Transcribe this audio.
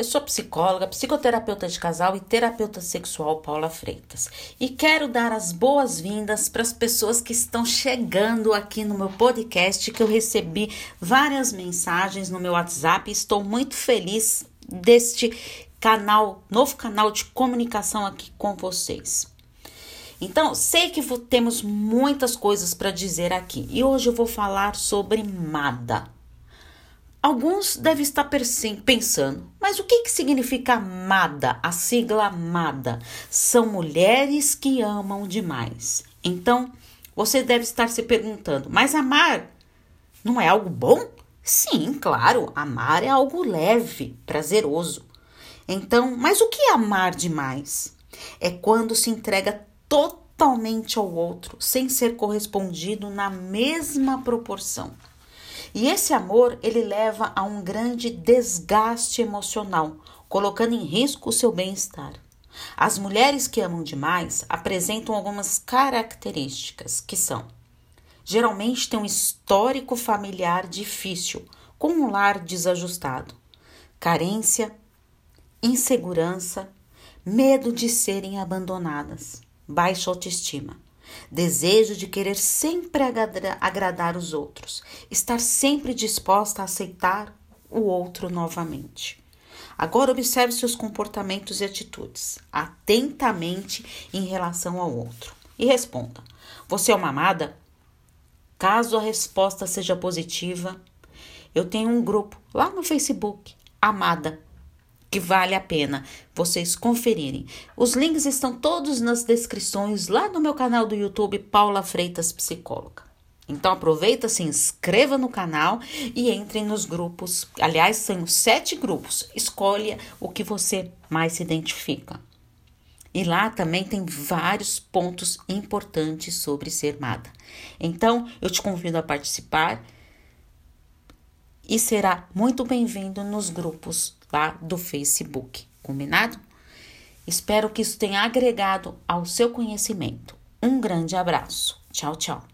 Eu sou psicóloga, psicoterapeuta de casal e terapeuta sexual Paula Freitas. E quero dar as boas-vindas para as pessoas que estão chegando aqui no meu podcast, que eu recebi várias mensagens no meu WhatsApp e estou muito feliz deste canal, novo canal de comunicação aqui com vocês. Então, sei que temos muitas coisas para dizer aqui e hoje eu vou falar sobre MADA. Alguns devem estar pensando, mas o que, que significa MADA? A sigla MADA são mulheres que amam demais. Então, você deve estar se perguntando, mas amar não é algo bom? Sim, claro, amar é algo leve, prazeroso. Então, mas o que é amar demais? É quando se entrega totalmente ao outro, sem ser correspondido na mesma proporção. E esse amor, ele leva a um grande desgaste emocional, colocando em risco o seu bem-estar. As mulheres que amam demais apresentam algumas características que são: geralmente têm um histórico familiar difícil, com um lar desajustado, carência, insegurança, medo de serem abandonadas, baixa autoestima desejo de querer sempre agradar os outros, estar sempre disposta a aceitar o outro novamente. Agora observe seus comportamentos e atitudes atentamente em relação ao outro e responda: Você é uma amada? Caso a resposta seja positiva, eu tenho um grupo lá no Facebook, Amada que vale a pena vocês conferirem. Os links estão todos nas descrições lá no meu canal do YouTube Paula Freitas Psicóloga. Então aproveita, se inscreva no canal e entre nos grupos. Aliás, são sete grupos. Escolha o que você mais se identifica. E lá também tem vários pontos importantes sobre ser amada. Então, eu te convido a participar e será muito bem-vindo nos grupos lá do Facebook, combinado? Espero que isso tenha agregado ao seu conhecimento. Um grande abraço. Tchau, tchau.